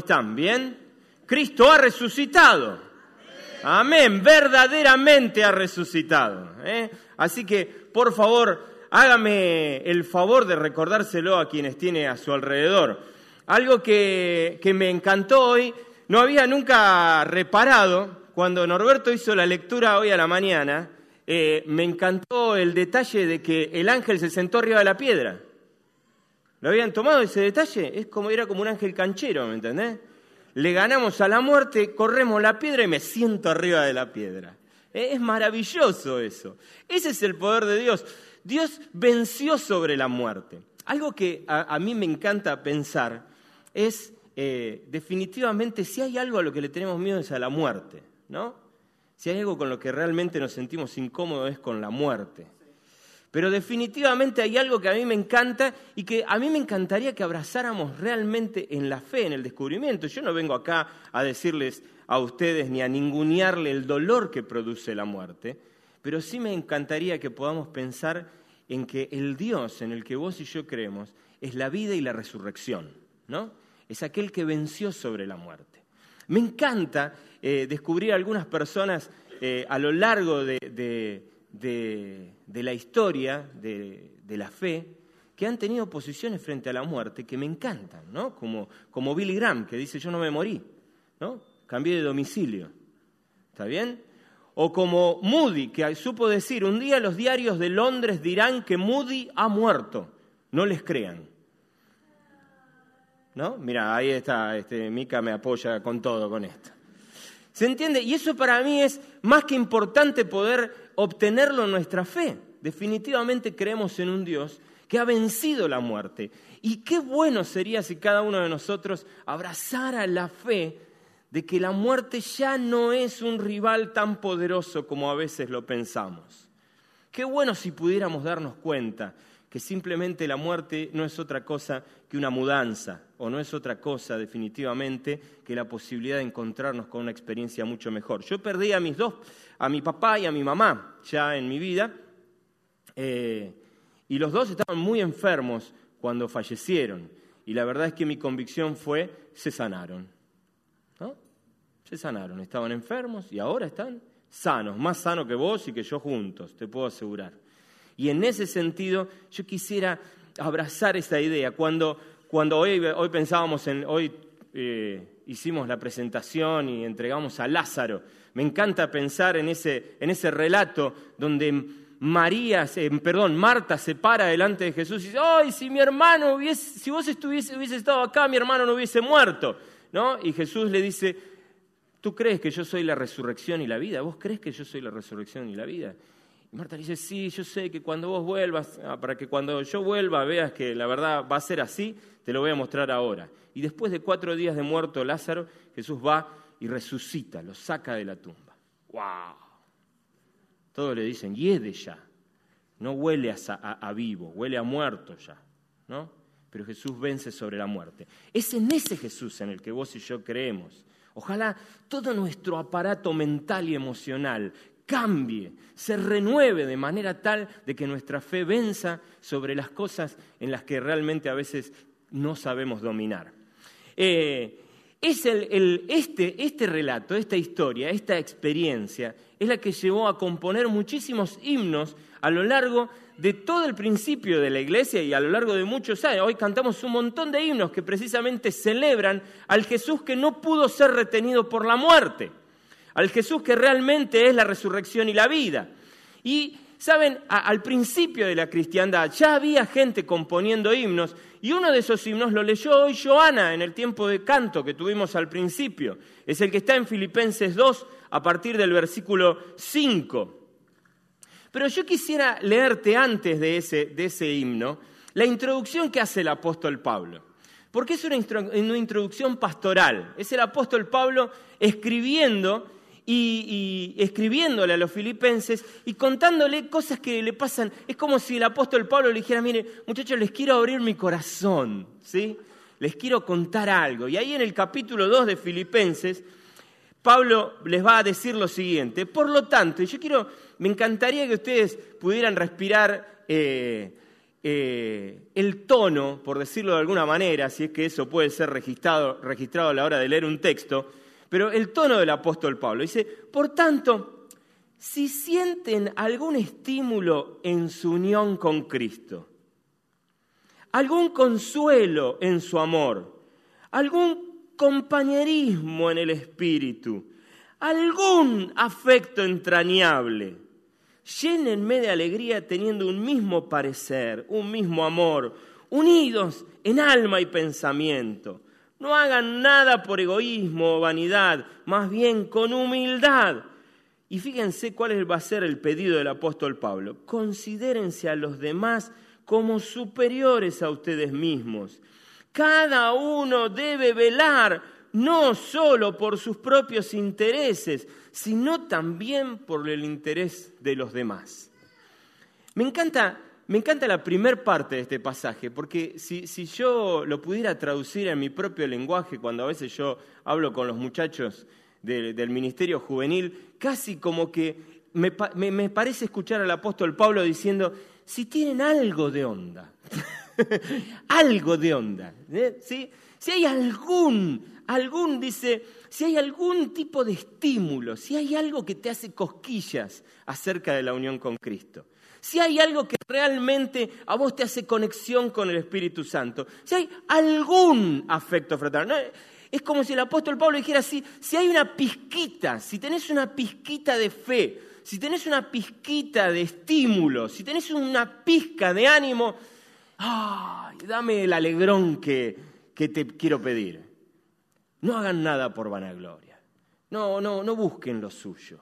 Están? ¿Bien? Cristo ha resucitado. Amén, verdaderamente ha resucitado. ¿eh? Así que, por favor, hágame el favor de recordárselo a quienes tiene a su alrededor. Algo que, me encantó hoy, no había nunca reparado, cuando Norberto hizo la lectura hoy a la mañana, eh, me encantó el detalle de que el ángel se sentó arriba de la piedra. ¿Lo habían tomado ese detalle? Es como, era como un ángel canchero, ¿me entendés? Le ganamos a la muerte, corremos la piedra y me siento arriba de la piedra. Eh, es maravilloso eso. Ese es el poder de Dios. Dios venció sobre la muerte. Algo que a, mí me encanta pensar es, eh, definitivamente, si hay algo a lo que le tenemos miedo es a la muerte, ¿no? Si hay algo con lo que realmente nos sentimos incómodos es con la muerte. Pero definitivamente hay algo que a mí me encanta y que a mí me encantaría que abrazáramos realmente en la fe, en el descubrimiento. Yo no vengo acá a decirles a ustedes ni a ningunearle el dolor que produce la muerte, pero sí me encantaría que podamos pensar en que el Dios en el que vos y yo creemos es la vida y la resurrección, ¿no? Es aquel que venció sobre la muerte. Me encanta eh, descubrir algunas personas eh, a lo largo de, la historia de, la fe que han tenido posiciones frente a la muerte que me encantan, ¿no? Como, como Billy Graham, que dice yo no me morí, ¿no? Cambié de domicilio. ¿Está bien? O como Moody, que supo decir, un día los diarios de Londres dirán que Moody ha muerto. No les crean. ¿No? Mira, ahí está, este, Mica me apoya con todo con esto. ¿Se entiende? Y eso para mí es más que importante poder obtenerlo en nuestra fe. Definitivamente creemos en un Dios que ha vencido la muerte. Y qué bueno sería si cada uno de nosotros abrazara la fe de que la muerte ya no es un rival tan poderoso como a veces lo pensamos. Qué bueno si pudiéramos darnos cuenta que simplemente la muerte no es otra cosa que una mudanza, o no es otra cosa definitivamente que la posibilidad de encontrarnos con una experiencia mucho mejor. Yo perdí a mis dos, a mi papá y a mi mamá ya en mi vida, eh, y los dos estaban muy enfermos cuando fallecieron, y la verdad es que mi convicción fue, se sanaron, ¿no? Se sanaron, estaban enfermos y ahora están sanos, más sanos que vos y que yo juntos, te puedo asegurar. Y en ese sentido yo quisiera abrazar esa idea. Cuando, cuando hoy, hoy pensábamos en, hoy eh, hicimos la presentación y entregamos a Lázaro, me encanta pensar en ese, en ese relato donde María, perdón, Marta se para delante de Jesús y dice, ¡ay, si mi hermano hubiese, si vos estuviese, hubiese estado acá, mi hermano no hubiese muerto! ¿No? Y Jesús le dice, ¿tú crees que yo soy la resurrección y la vida? ¿Vos crees que yo soy la resurrección y la vida? Y Marta dice, sí, yo sé que cuando vos vuelvas, ah, para que cuando yo vuelva veas que la verdad va a ser así, te lo voy a mostrar ahora. Y después de cuatro días de muerto Lázaro, Jesús va y resucita, lo saca de la tumba. ¡Wow! Todos le dicen, de ya. No huele a, vivo, huele a muerto ya. ¿no? Pero Jesús vence sobre la muerte. Es en ese Jesús en el que vos y yo creemos. Ojalá todo nuestro aparato mental y emocional cambie, se renueve de manera tal de que nuestra fe venza sobre las cosas en las que realmente a veces no sabemos dominar. Eh, es este, este relato, esta historia, esta experiencia, es la que llevó a componer muchísimos himnos a lo largo de todo el principio de la iglesia y a lo largo de muchos años. Hoy cantamos un montón de himnos que precisamente celebran al Jesús que no pudo ser retenido por la muerte al Jesús que realmente es la resurrección y la vida. Y, saben, al principio de la cristiandad ya había gente componiendo himnos y uno de esos himnos lo leyó hoy Joana en el tiempo de canto que tuvimos al principio. Es el que está en Filipenses 2 a partir del versículo 5. Pero yo quisiera leerte antes de ese, de ese himno la introducción que hace el apóstol Pablo. Porque es una, una introducción pastoral. Es el apóstol Pablo escribiendo y, escribiéndole a los filipenses y contándole cosas que le pasan. Es como si el apóstol Pablo le dijera, mire, muchachos, les quiero abrir mi corazón, ¿sí? Les quiero contar algo. Y ahí en el capítulo 2 de Filipenses, Pablo les va a decir lo siguiente. Por lo tanto, yo quiero, me encantaría que ustedes pudieran respirar eh, eh, el tono, por decirlo de alguna manera, si es que eso puede ser registrado, registrado a la hora de leer un texto, pero el tono del apóstol Pablo dice, por tanto, si sienten algún estímulo en su unión con Cristo, algún consuelo en su amor, algún compañerismo en el espíritu, algún afecto entrañable, llénenme de alegría teniendo un mismo parecer, un mismo amor, unidos en alma y pensamiento no hagan nada por egoísmo o vanidad, más bien con humildad. Y fíjense cuál va a ser el pedido del apóstol Pablo. Considérense a los demás como superiores a ustedes mismos. Cada uno debe velar no solo por sus propios intereses, sino también por el interés de los demás. Me encanta me encanta la primera parte de este pasaje, porque si, yo lo pudiera traducir en mi propio lenguaje, cuando a veces yo hablo con los muchachos del Ministerio Juvenil, casi como que me, parece escuchar al apóstol Pablo diciendo, si tienen algo de onda, algo de onda, ¿eh? si hay algún, algún, dice, si hay algún tipo de estímulo, si hay algo que te hace cosquillas acerca de la unión con Cristo si hay algo que realmente a vos te hace conexión con el Espíritu Santo, si hay algún afecto fraternal. Es como si el apóstol Pablo dijera así, si hay una pizquita, si tenés una pizquita de fe, si tenés una pizquita de estímulo, si tenés una pizca de ánimo, ¡ay! dame el alegrón que, que te quiero pedir. No hagan nada por vanagloria. No, no, no busquen lo suyo.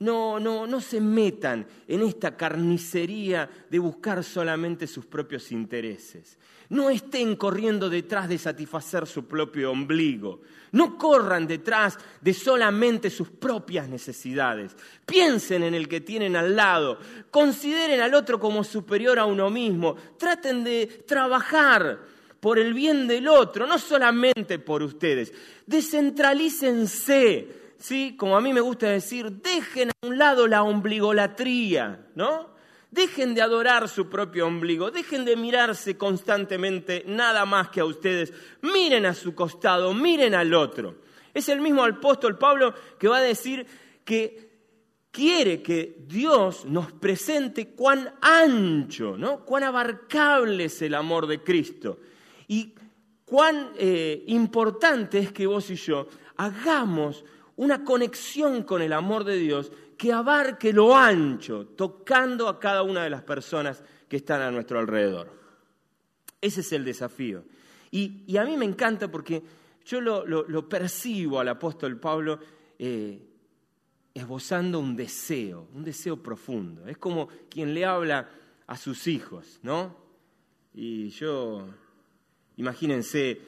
No, no, no se metan en esta carnicería de buscar solamente sus propios intereses. No estén corriendo detrás de satisfacer su propio ombligo. No corran detrás de solamente sus propias necesidades. Piensen en el que tienen al lado. Consideren al otro como superior a uno mismo. Traten de trabajar por el bien del otro, no solamente por ustedes. Descentralícense ¿sí? como a mí me gusta decir, dejen a un lado la ombligolatría, ¿no? Dejen de adorar su propio ombligo, dejen de mirarse constantemente nada más que a ustedes, miren a su costado, miren al otro. Es el mismo apóstol Pablo que va a decir que quiere que Dios nos presente cuán ancho, ¿no? cuán abarcable es el amor de Cristo y cuán eh, importante es que vos y yo hagamos una conexión con el amor de Dios que abarque lo ancho, tocando a cada una de las personas que están a nuestro alrededor. Ese es el desafío. Y, a mí me encanta porque yo lo, percibo al apóstol Pablo eh, esbozando un deseo, un deseo profundo. Es como quien le habla a sus hijos, ¿no? Y yo, imagínense,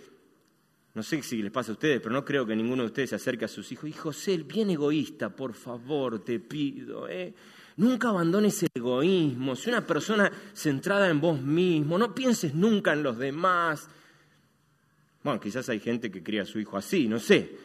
no sé si les pasa a ustedes, pero no creo que ninguno de ustedes se acerque a sus hijos. Y José, bien egoísta, por favor, te pido. ¿eh? Nunca abandones el egoísmo. Si una persona centrada en vos mismo, no pienses nunca en los demás. Bueno, quizás hay gente que cría a su hijo así, no sé.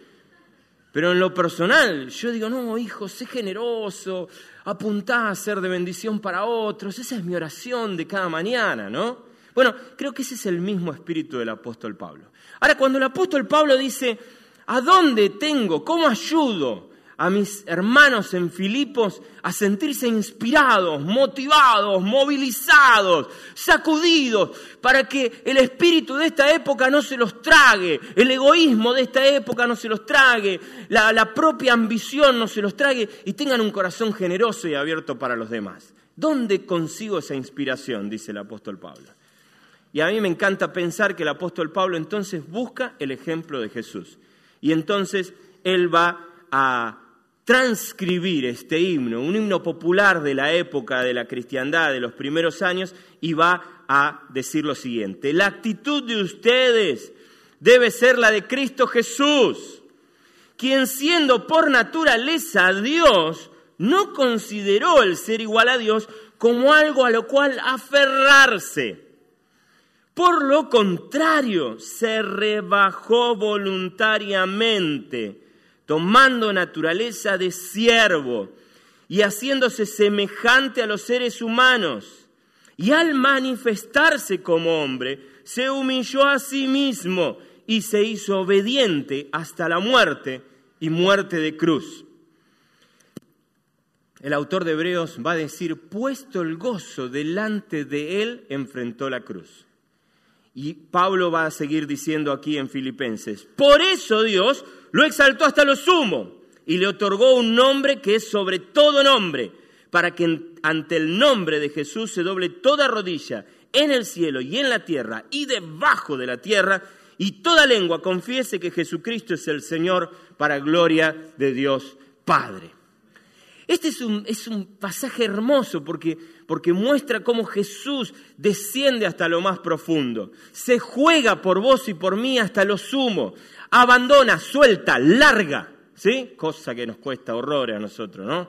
Pero en lo personal, yo digo, no, hijo, sé generoso, apuntá a ser de bendición para otros. Esa es mi oración de cada mañana, ¿no? Bueno, creo que ese es el mismo espíritu del apóstol Pablo. Ahora, cuando el apóstol Pablo dice, ¿a dónde tengo? ¿Cómo ayudo a mis hermanos en Filipos a sentirse inspirados, motivados, movilizados, sacudidos, para que el espíritu de esta época no se los trague, el egoísmo de esta época no se los trague, la, la propia ambición no se los trague y tengan un corazón generoso y abierto para los demás? ¿Dónde consigo esa inspiración? dice el apóstol Pablo. Y a mí me encanta pensar que el apóstol Pablo entonces busca el ejemplo de Jesús. Y entonces él va a transcribir este himno, un himno popular de la época de la cristiandad de los primeros años, y va a decir lo siguiente, la actitud de ustedes debe ser la de Cristo Jesús, quien siendo por naturaleza Dios, no consideró el ser igual a Dios como algo a lo cual aferrarse. Por lo contrario, se rebajó voluntariamente, tomando naturaleza de siervo y haciéndose semejante a los seres humanos. Y al manifestarse como hombre, se humilló a sí mismo y se hizo obediente hasta la muerte y muerte de cruz el autor de Hebreos va a decir, puesto el gozo delante de él, enfrentó la cruz. Y Pablo va a seguir diciendo aquí en Filipenses, por eso Dios lo exaltó hasta lo sumo y le otorgó un nombre que es sobre todo nombre, para que ante el nombre de Jesús se doble toda rodilla en el cielo y en la tierra y debajo de la tierra, y toda lengua confiese que Jesucristo es el Señor para gloria de Dios Padre. Este es un, es un pasaje hermoso porque, porque muestra cómo Jesús desciende hasta lo más profundo, se juega por vos y por mí hasta lo sumo, abandona, suelta, larga, ¿sí? Cosa que nos cuesta horrores a nosotros, ¿no?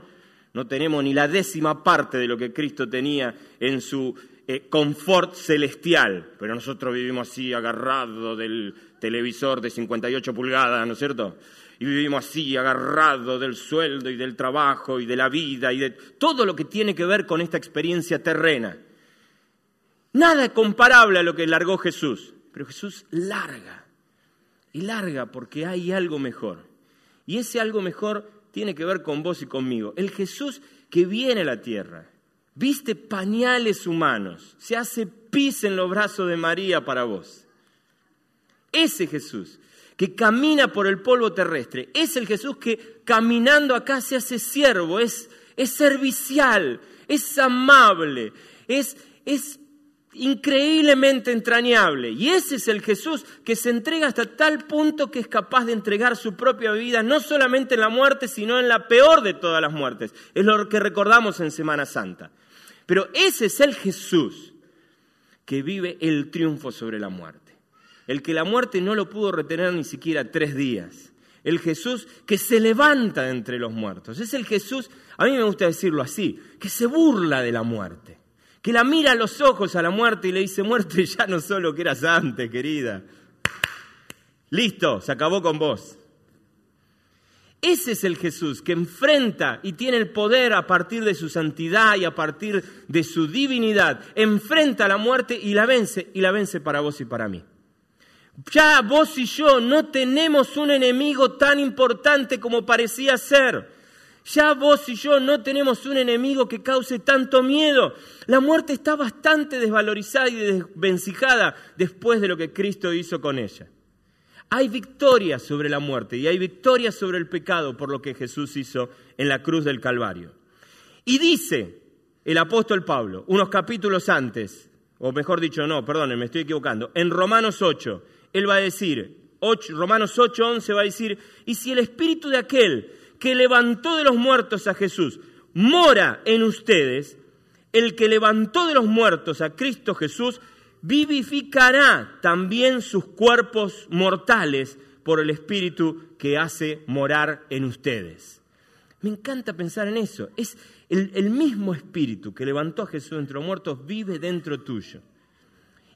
No tenemos ni la décima parte de lo que Cristo tenía en su eh, confort celestial, pero nosotros vivimos así agarrados del televisor de 58 pulgadas, ¿no es cierto? y vivimos así, agarrados del sueldo y del trabajo y de la vida y de todo lo que tiene que ver con esta experiencia terrena. Nada comparable a lo que largó Jesús, pero Jesús larga y larga porque hay algo mejor. Y ese algo mejor tiene que ver con vos y conmigo. El Jesús que viene a la tierra, viste pañales humanos, se hace pis en los brazos de María para vos. Ese Jesús que camina por el polvo terrestre. Es el Jesús que caminando acá se hace siervo, es, es servicial, es amable, es, es increíblemente entrañable. Y ese es el Jesús que se entrega hasta tal punto que es capaz de entregar su propia vida, no solamente en la muerte, sino en la peor de todas las muertes. Es lo que recordamos en Semana Santa. Pero ese es el Jesús que vive el triunfo sobre la muerte el que la muerte no lo pudo retener ni siquiera tres días, el Jesús que se levanta de entre los muertos, es el Jesús, a mí me gusta decirlo así, que se burla de la muerte, que la mira a los ojos a la muerte y le dice, muerte ya no solo que eras antes, querida, listo, se acabó con vos. Ese es el Jesús que enfrenta y tiene el poder a partir de su santidad y a partir de su divinidad. Enfrenta la muerte y la vence y la vence para vos y para mí. Ya vos y yo no tenemos un enemigo tan importante como parecía ser. Ya vos y yo no tenemos un enemigo que cause tanto miedo. La muerte está bastante desvalorizada y desvencijada después de lo que Cristo hizo con ella. Hay victoria sobre la muerte y hay victoria sobre el pecado por lo que Jesús hizo en la cruz del Calvario. Y dice el apóstol Pablo, unos capítulos antes, o mejor dicho, no, perdón, me estoy equivocando, en Romanos 8, él va a decir, Romanos 8, 11 va a decir, y si el espíritu de aquel que levantó de los muertos a Jesús mora en ustedes, el que levantó de los muertos a Cristo Jesús, vivificará también sus cuerpos mortales por el espíritu que hace morar en ustedes. Me encanta pensar en eso. Es el, el mismo espíritu que levantó a Jesús entre los muertos vive dentro tuyo.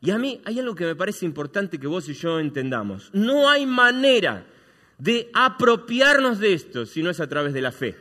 Y a mí hay algo que me parece importante que vos y yo entendamos. No hay manera de apropiarnos de esto si no es a través de la fe.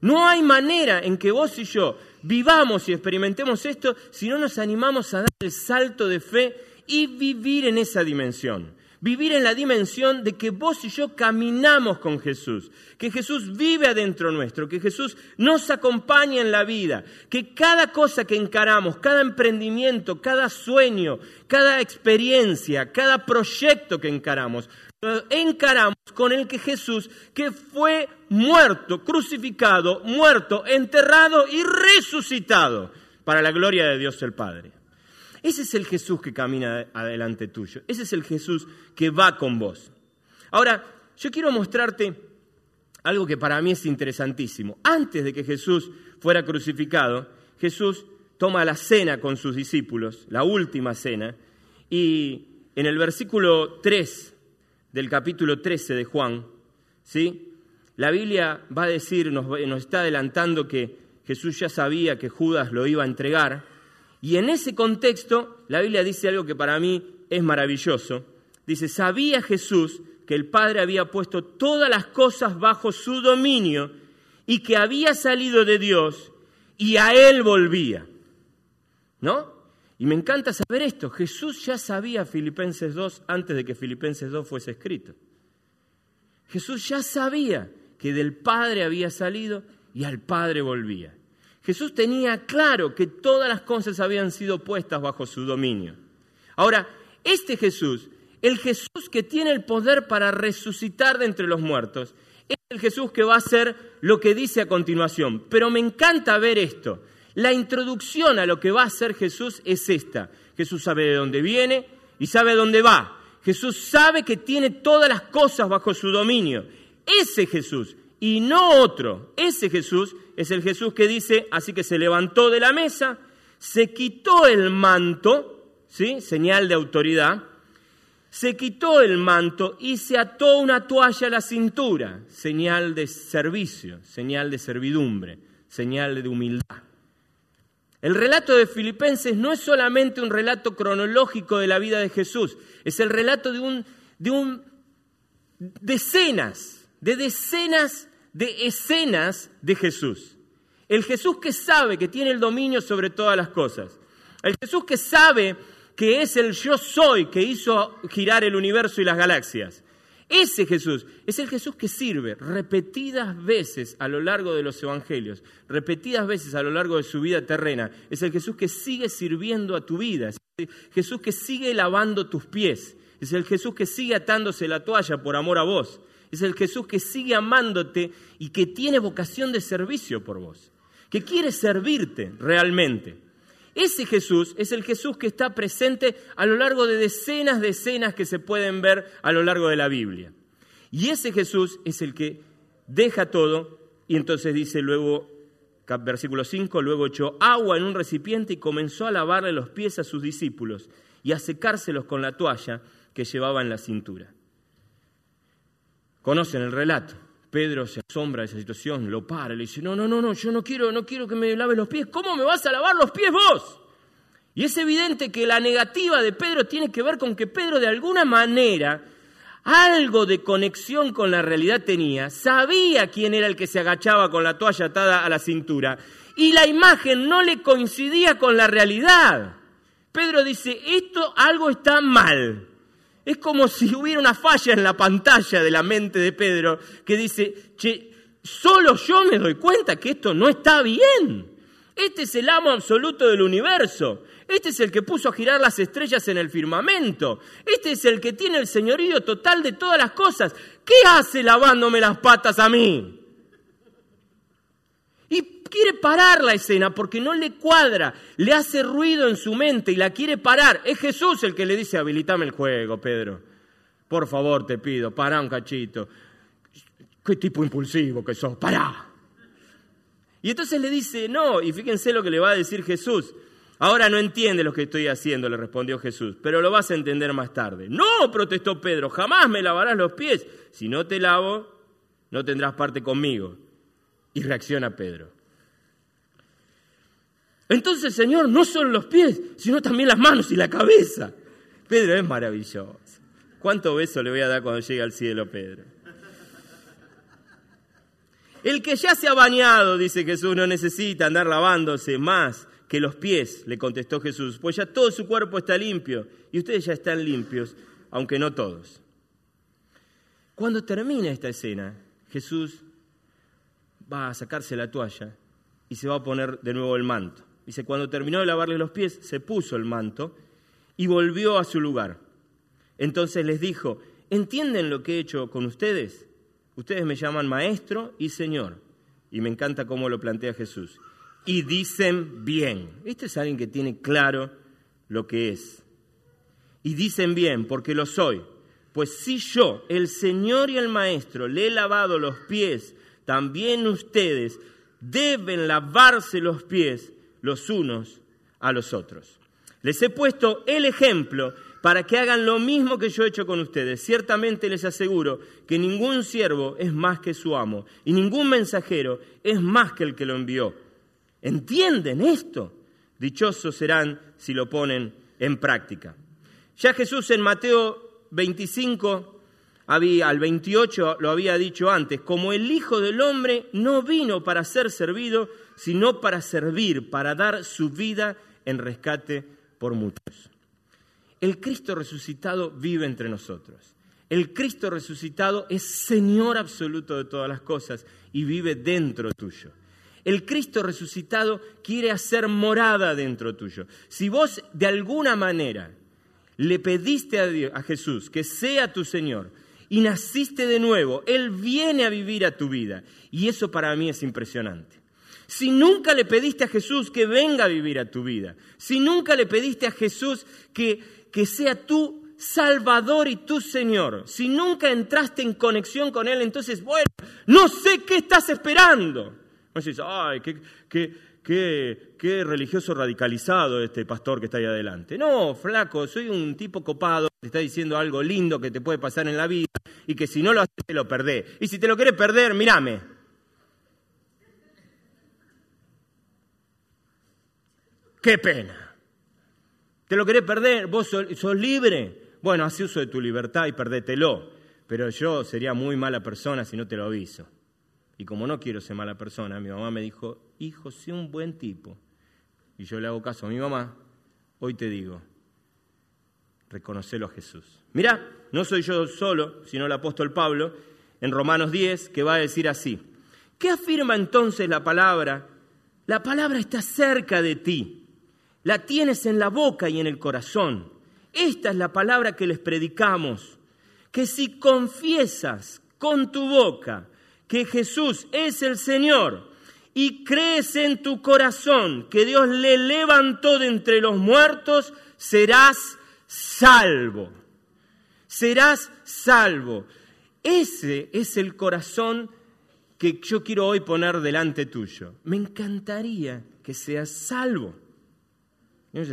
No hay manera en que vos y yo vivamos y experimentemos esto si no nos animamos a dar el salto de fe y vivir en esa dimensión vivir en la dimensión de que vos y yo caminamos con Jesús, que Jesús vive adentro nuestro, que Jesús nos acompaña en la vida, que cada cosa que encaramos, cada emprendimiento, cada sueño, cada experiencia, cada proyecto que encaramos, lo encaramos con el que Jesús, que fue muerto, crucificado, muerto, enterrado y resucitado para la gloria de Dios el Padre. Ese es el Jesús que camina adelante tuyo. Ese es el Jesús que va con vos. Ahora, yo quiero mostrarte algo que para mí es interesantísimo. Antes de que Jesús fuera crucificado, Jesús toma la cena con sus discípulos, la última cena, y en el versículo 3 del capítulo 13 de Juan, ¿sí? la Biblia va a decir, nos, nos está adelantando que Jesús ya sabía que Judas lo iba a entregar, y en ese contexto la Biblia dice algo que para mí es maravilloso. Dice, sabía Jesús que el Padre había puesto todas las cosas bajo su dominio y que había salido de Dios y a Él volvía. ¿No? Y me encanta saber esto. Jesús ya sabía Filipenses 2 antes de que Filipenses 2 fuese escrito. Jesús ya sabía que del Padre había salido y al Padre volvía. Jesús tenía claro que todas las cosas habían sido puestas bajo su dominio. Ahora, este Jesús, el Jesús que tiene el poder para resucitar de entre los muertos, es el Jesús que va a hacer lo que dice a continuación. Pero me encanta ver esto. La introducción a lo que va a hacer Jesús es esta. Jesús sabe de dónde viene y sabe dónde va. Jesús sabe que tiene todas las cosas bajo su dominio. Ese Jesús y no otro, ese Jesús es el Jesús que dice, así que se levantó de la mesa, se quitó el manto, ¿sí? Señal de autoridad. Se quitó el manto y se ató una toalla a la cintura, señal de servicio, señal de servidumbre, señal de humildad. El relato de Filipenses no es solamente un relato cronológico de la vida de Jesús, es el relato de un, de un decenas, de decenas de escenas de Jesús. El Jesús que sabe que tiene el dominio sobre todas las cosas. El Jesús que sabe que es el yo soy que hizo girar el universo y las galaxias. Ese Jesús es el Jesús que sirve repetidas veces a lo largo de los evangelios, repetidas veces a lo largo de su vida terrena. Es el Jesús que sigue sirviendo a tu vida, es el Jesús que sigue lavando tus pies, es el Jesús que sigue atándose la toalla por amor a vos, es el Jesús que sigue amándote y que tiene vocación de servicio por vos, que quiere servirte realmente. Ese Jesús es el Jesús que está presente a lo largo de decenas de escenas que se pueden ver a lo largo de la Biblia. Y ese Jesús es el que deja todo y entonces dice luego, versículo 5, luego echó agua en un recipiente y comenzó a lavarle los pies a sus discípulos y a secárselos con la toalla que llevaba en la cintura. Conocen el relato. Pedro se asombra de esa situación, lo para, le dice, no, no, no, no, yo no quiero, no quiero que me laves los pies. ¿Cómo me vas a lavar los pies vos? Y es evidente que la negativa de Pedro tiene que ver con que Pedro de alguna manera algo de conexión con la realidad tenía, sabía quién era el que se agachaba con la toalla atada a la cintura y la imagen no le coincidía con la realidad. Pedro dice, esto algo está mal. Es como si hubiera una falla en la pantalla de la mente de Pedro que dice, che, solo yo me doy cuenta que esto no está bien. Este es el amo absoluto del universo. Este es el que puso a girar las estrellas en el firmamento. Este es el que tiene el señorío total de todas las cosas. ¿Qué hace lavándome las patas a mí? Quiere parar la escena porque no le cuadra, le hace ruido en su mente y la quiere parar. Es Jesús el que le dice, habilitame el juego, Pedro. Por favor, te pido, para un cachito. Qué tipo impulsivo que sos, pará. Y entonces le dice, no, y fíjense lo que le va a decir Jesús. Ahora no entiende lo que estoy haciendo, le respondió Jesús, pero lo vas a entender más tarde. No, protestó Pedro, jamás me lavarás los pies. Si no te lavo, no tendrás parte conmigo. Y reacciona Pedro. Entonces, Señor, no solo los pies, sino también las manos y la cabeza. Pedro es maravilloso. ¿Cuánto beso le voy a dar cuando llegue al cielo, Pedro? El que ya se ha bañado, dice Jesús, no necesita andar lavándose más que los pies, le contestó Jesús, pues ya todo su cuerpo está limpio y ustedes ya están limpios, aunque no todos. Cuando termina esta escena, Jesús va a sacarse la toalla y se va a poner de nuevo el manto. Dice, cuando terminó de lavarle los pies, se puso el manto y volvió a su lugar. Entonces les dijo, ¿entienden lo que he hecho con ustedes? Ustedes me llaman maestro y señor. Y me encanta cómo lo plantea Jesús. Y dicen bien. Este es alguien que tiene claro lo que es. Y dicen bien, porque lo soy. Pues si yo, el Señor y el Maestro, le he lavado los pies, también ustedes deben lavarse los pies los unos a los otros. Les he puesto el ejemplo para que hagan lo mismo que yo he hecho con ustedes. Ciertamente les aseguro que ningún siervo es más que su amo y ningún mensajero es más que el que lo envió. ¿Entienden esto? Dichosos serán si lo ponen en práctica. Ya Jesús en Mateo 25 al 28 lo había dicho antes, como el Hijo del Hombre no vino para ser servido, sino para servir, para dar su vida en rescate por muchos. El Cristo resucitado vive entre nosotros. El Cristo resucitado es Señor absoluto de todas las cosas y vive dentro tuyo. El Cristo resucitado quiere hacer morada dentro tuyo. Si vos de alguna manera le pediste a, a Jesús que sea tu Señor y naciste de nuevo, Él viene a vivir a tu vida. Y eso para mí es impresionante. Si nunca le pediste a Jesús que venga a vivir a tu vida, si nunca le pediste a Jesús que que sea tu Salvador y tu Señor. Si nunca entraste en conexión con Él, entonces, bueno, no sé qué estás esperando. No ay, qué, qué, qué, religioso radicalizado este pastor que está ahí adelante. No, flaco, soy un tipo copado, te está diciendo algo lindo que te puede pasar en la vida y que si no lo haces te lo perdés. Y si te lo quieres perder, mírame. Qué pena. ¿Te lo querés perder? ¿Vos sos, libre? Bueno, haz uso de tu libertad y perdételo. Pero yo sería muy mala persona si no te lo aviso. Y como no quiero ser mala persona, mi mamá me dijo, hijo, sé un buen tipo. Y yo le hago caso a mi mamá. Hoy te digo, reconocelo a Jesús. Mirá, no soy yo solo, sino el apóstol Pablo, en Romanos 10, que va a decir así. ¿Qué afirma entonces la palabra? La palabra está cerca de ti la tienes en la boca y en el corazón. Esta es la palabra que les predicamos, que si confiesas con tu boca que Jesús es el Señor y crees en tu corazón que Dios le levantó de entre los muertos, serás salvo. Serás salvo. Ese es el corazón que yo quiero hoy poner delante tuyo. Me encantaría que seas salvo.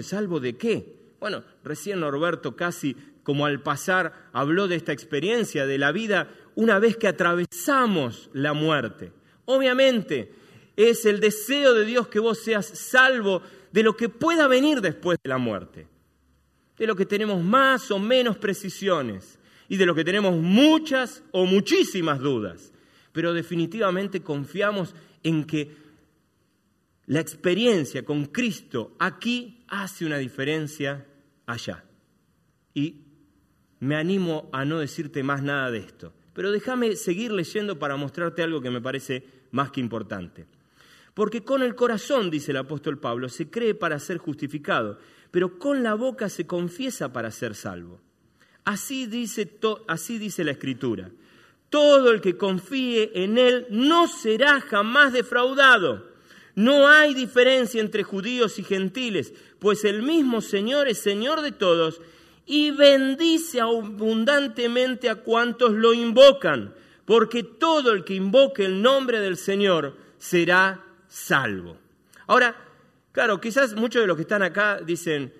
¿Salvo de qué? Bueno, recién Norberto casi como al pasar habló de esta experiencia de la vida una vez que atravesamos la muerte. Obviamente es el deseo de Dios que vos seas salvo de lo que pueda venir después de la muerte, de lo que tenemos más o menos precisiones y de lo que tenemos muchas o muchísimas dudas, pero definitivamente confiamos en que la experiencia con Cristo aquí hace una diferencia allá. Y me animo a no decirte más nada de esto. Pero déjame seguir leyendo para mostrarte algo que me parece más que importante. Porque con el corazón, dice el apóstol Pablo, se cree para ser justificado, pero con la boca se confiesa para ser salvo. Así dice, así dice la Escritura. Todo el que confíe en Él no será jamás defraudado. No hay diferencia entre judíos y gentiles, pues el mismo Señor es Señor de todos y bendice abundantemente a cuantos lo invocan, porque todo el que invoque el nombre del Señor será salvo. Ahora, claro, quizás muchos de los que están acá dicen,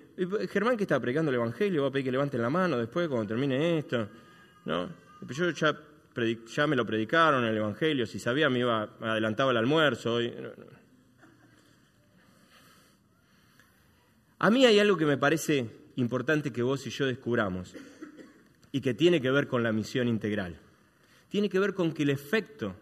Germán que está predicando el Evangelio, va a pedir que levanten la mano después cuando termine esto, ¿no? Yo ya, me lo predicaron el Evangelio, si sabía me iba, adelantaba el almuerzo. A mí hay algo que me parece importante que vos y yo descubramos y que tiene que ver con la misión integral. Tiene que ver con que el efecto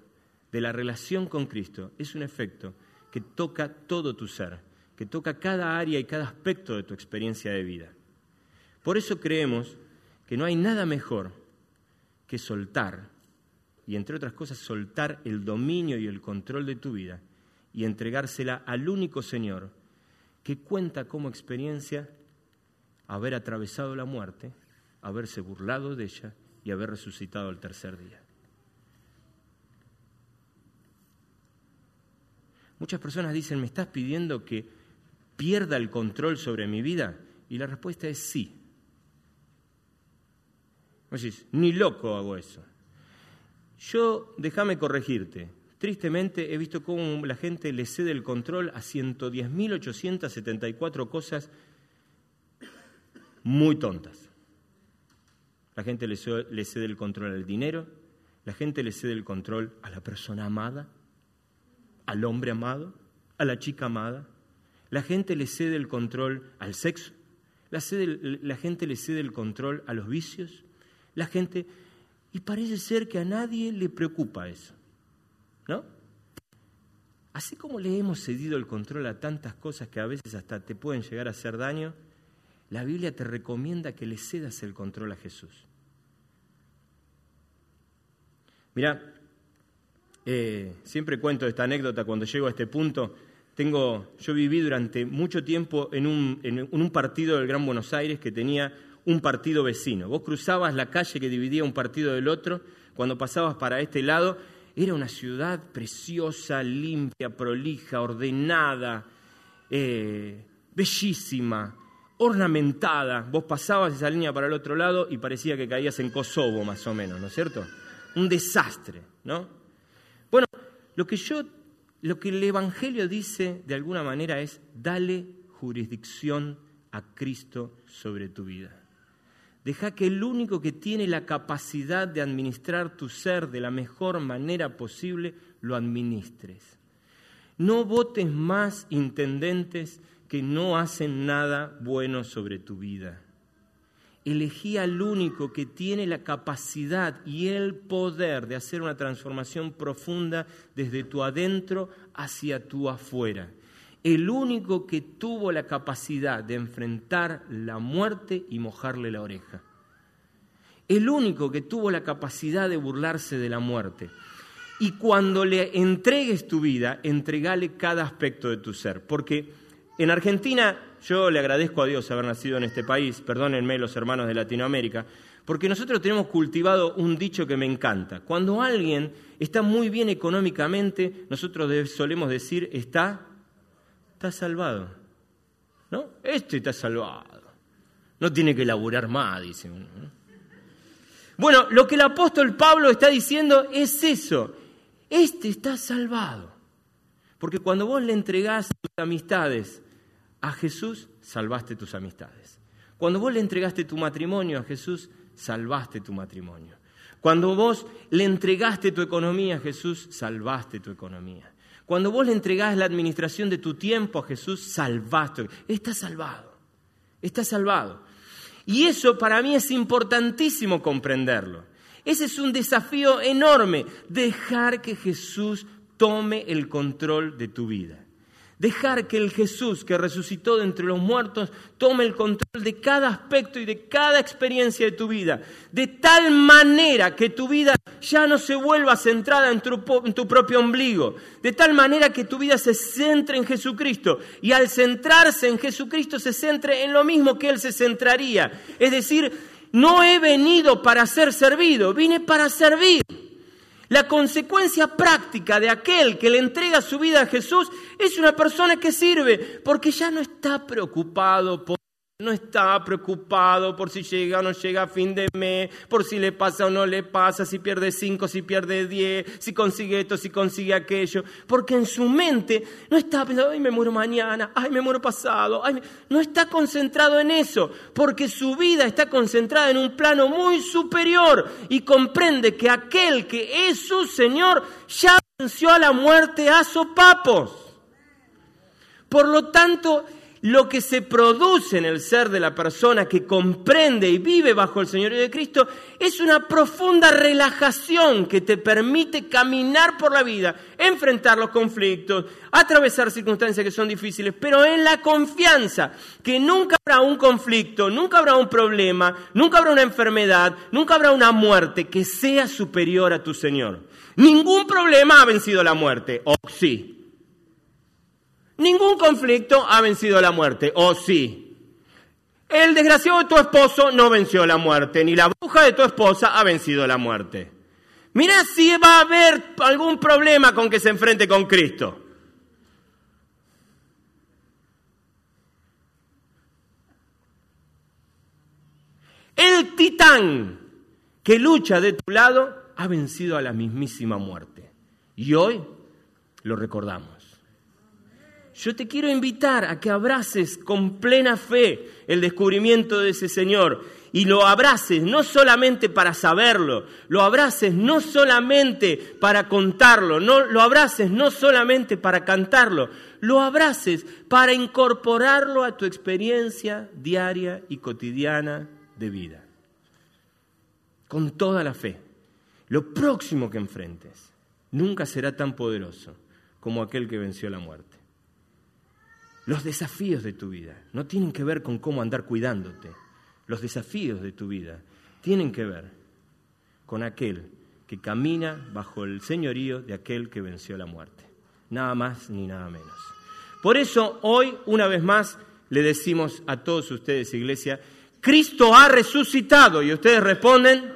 de la relación con Cristo es un efecto que toca todo tu ser, que toca cada área y cada aspecto de tu experiencia de vida. Por eso creemos que no hay nada mejor que soltar, y entre otras cosas soltar el dominio y el control de tu vida y entregársela al único Señor que cuenta como experiencia haber atravesado la muerte, haberse burlado de ella y haber resucitado al tercer día. Muchas personas dicen, ¿me estás pidiendo que pierda el control sobre mi vida? Y la respuesta es sí. ni loco hago eso. Yo, déjame corregirte, tristemente he visto cómo la gente le cede el control a 110.874 cosas muy tontas. La gente le cede el control al dinero, la gente le cede el control a la persona amada, al hombre amado, a la chica amada. La gente le cede el control al sexo, la, la gente le cede el control a los vicios, la gente... Y parece ser que a nadie le preocupa eso, ¿no? Así como le hemos cedido el control a tantas cosas que a veces hasta te pueden llegar a hacer daño, la Biblia te recomienda que le cedas el control a Jesús. Mira, eh, siempre cuento esta anécdota cuando llego a este punto. Tengo, yo viví durante mucho tiempo en un, en un partido del Gran Buenos Aires que tenía un partido vecino. Vos cruzabas la calle que dividía un partido del otro, cuando pasabas para este lado, era una ciudad preciosa, limpia, prolija, ordenada, eh, bellísima, ornamentada. Vos pasabas esa línea para el otro lado y parecía que caías en Kosovo, más o menos, ¿no es cierto? Un desastre, ¿no? Bueno, lo que yo, lo que el Evangelio dice de alguna manera es, dale jurisdicción a Cristo sobre tu vida. Deja que el único que tiene la capacidad de administrar tu ser de la mejor manera posible lo administres. No votes más intendentes que no hacen nada bueno sobre tu vida. Elegí al único que tiene la capacidad y el poder de hacer una transformación profunda desde tu adentro hacia tu afuera el único que tuvo la capacidad de enfrentar la muerte y mojarle la oreja. El único que tuvo la capacidad de burlarse de la muerte. Y cuando le entregues tu vida, entregale cada aspecto de tu ser. Porque en Argentina, yo le agradezco a Dios haber nacido en este país, perdónenme los hermanos de Latinoamérica, porque nosotros tenemos cultivado un dicho que me encanta. Cuando alguien está muy bien económicamente, nosotros solemos decir, está está salvado. ¿No? Este está salvado. No tiene que laburar más, dice uno. Bueno, lo que el apóstol Pablo está diciendo es eso. Este está salvado. Porque cuando vos le entregás tus amistades a Jesús, salvaste tus amistades. Cuando vos le entregaste tu matrimonio a Jesús, salvaste tu matrimonio. Cuando vos le entregaste tu economía a Jesús, salvaste tu economía. Cuando vos le entregás la administración de tu tiempo a Jesús, salvaste. Está salvado. Está salvado. Y eso para mí es importantísimo comprenderlo. Ese es un desafío enorme, dejar que Jesús tome el control de tu vida. Dejar que el Jesús que resucitó de entre los muertos tome el control de cada aspecto y de cada experiencia de tu vida, de tal manera que tu vida ya no se vuelva centrada en tu, en tu, propio ombligo, de tal manera que tu vida se centre en Jesucristo y al centrarse en Jesucristo se centre en lo mismo que Él se centraría. Es decir, no he venido para ser servido, vine para servir. La consecuencia práctica de aquel que le entrega su vida a Jesús es una persona que sirve, porque ya no está preocupado por no está preocupado por si llega o no llega a fin de mes, por si le pasa o no le pasa, si pierde cinco, si pierde diez, si consigue esto, si consigue aquello. Porque en su mente no está pensando, ay, me muero mañana, ay, me muero pasado. No está concentrado en eso, porque su vida está concentrada en un plano muy superior y comprende que aquel que es su Señor ya venció a la muerte a sopapos. Por lo tanto, lo que se produce en el ser de la persona que comprende y vive bajo el señorío de Cristo es una profunda relajación que te permite caminar por la vida, enfrentar los conflictos, atravesar circunstancias que son difíciles, pero en la confianza que nunca habrá un conflicto, nunca habrá un problema, nunca habrá una enfermedad, nunca habrá una muerte que sea superior a tu Señor. Ningún problema ha vencido la muerte, o sí. Ningún conflicto ha vencido la muerte, ¿o sí? El desgraciado de tu esposo no venció la muerte, ni la bruja de tu esposa ha vencido la muerte. Mira si va a haber algún problema con que se enfrente con Cristo. El titán que lucha de tu lado, ha vencido a la mismísima muerte. Y hoy lo recordamos. Yo te quiero invitar a que abraces con plena fe el descubrimiento de ese Señor y lo abraces no solamente para saberlo, lo abraces no solamente para contarlo, no lo abraces no solamente para cantarlo, lo abraces para incorporarlo a tu experiencia diaria y cotidiana de vida. Con toda la fe. Lo próximo que enfrentes nunca será tan poderoso como aquel que venció la muerte. Los desafíos de tu vida no tienen que ver con cómo andar cuidándote. Los desafíos de tu vida tienen que ver con aquel que camina bajo el señorío de aquel que venció la muerte. Nada más ni nada menos. Por eso hoy, una vez más, le decimos a todos ustedes, iglesia, Cristo ha resucitado. Y ustedes responden,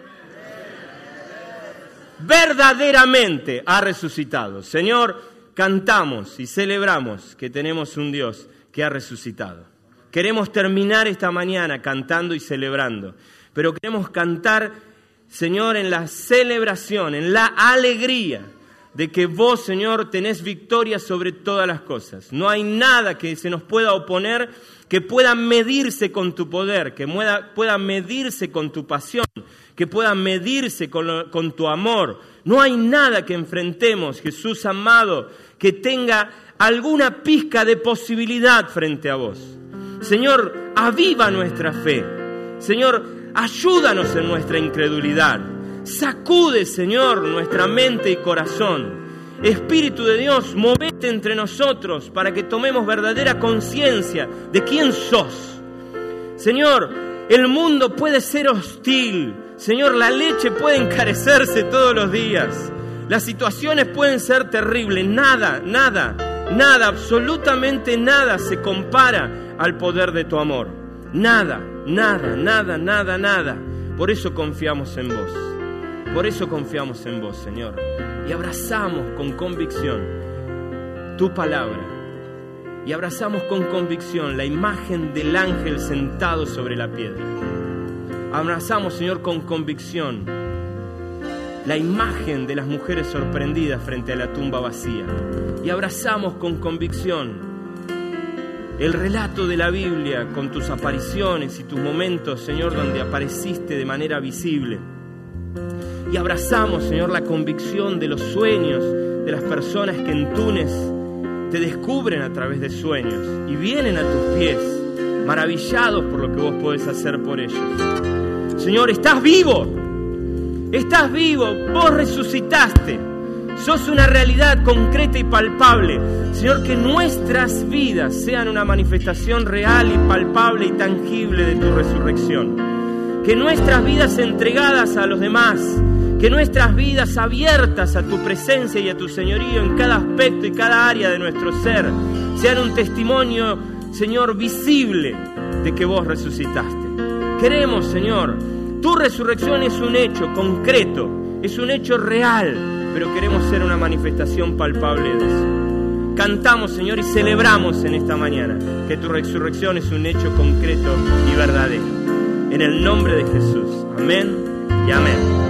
verdaderamente ha resucitado. Señor, cantamos y celebramos que tenemos un Dios que ha resucitado. Queremos terminar esta mañana cantando y celebrando, pero queremos cantar, Señor, en la celebración, en la alegría de que vos, Señor, tenés victoria sobre todas las cosas. No hay nada que se nos pueda oponer que pueda medirse con tu poder, que pueda medirse con tu pasión, que pueda medirse con, con tu amor. No hay nada que enfrentemos, Jesús amado, que tenga alguna pizca de posibilidad frente a vos. Señor, aviva nuestra fe. Señor, ayúdanos en nuestra incredulidad. Sacude, Señor, nuestra mente y corazón. Espíritu de Dios, movete entre nosotros para que tomemos verdadera conciencia de quién sos. Señor, el mundo puede ser hostil. Señor, la leche puede encarecerse todos los días. Las situaciones pueden ser terribles, nada, nada, nada, absolutamente nada se compara al poder de tu amor. Nada, nada, nada, nada, nada. Por eso confiamos en vos. Por eso confiamos en vos, Señor. Y abrazamos con convicción tu palabra. Y abrazamos con convicción la imagen del ángel sentado sobre la piedra. Abrazamos, Señor, con convicción la imagen de las mujeres sorprendidas frente a la tumba vacía y abrazamos con convicción el relato de la Biblia con tus apariciones y tus momentos, Señor, donde apareciste de manera visible. Y abrazamos, Señor, la convicción de los sueños de las personas que en Túnez te descubren a través de sueños y vienen a tus pies, maravillados por lo que vos podés hacer por ellos. Señor, estás vivo, Estás vivo, vos resucitaste. Sos una realidad concreta y palpable. Señor, que nuestras vidas sean una manifestación real y palpable y tangible de tu resurrección. Que nuestras vidas entregadas a los demás, que nuestras vidas abiertas a tu presencia y a tu señorío en cada aspecto y cada área de nuestro ser, sean un testimonio, Señor, visible de que vos resucitaste. Queremos, Señor, tu resurrección es un hecho concreto, es un hecho real, pero queremos ser una manifestación palpable de eso. Cantamos, Señor, y celebramos en esta mañana que tu resurrección es un hecho concreto y verdadero. En el nombre de Jesús. Amén y amén.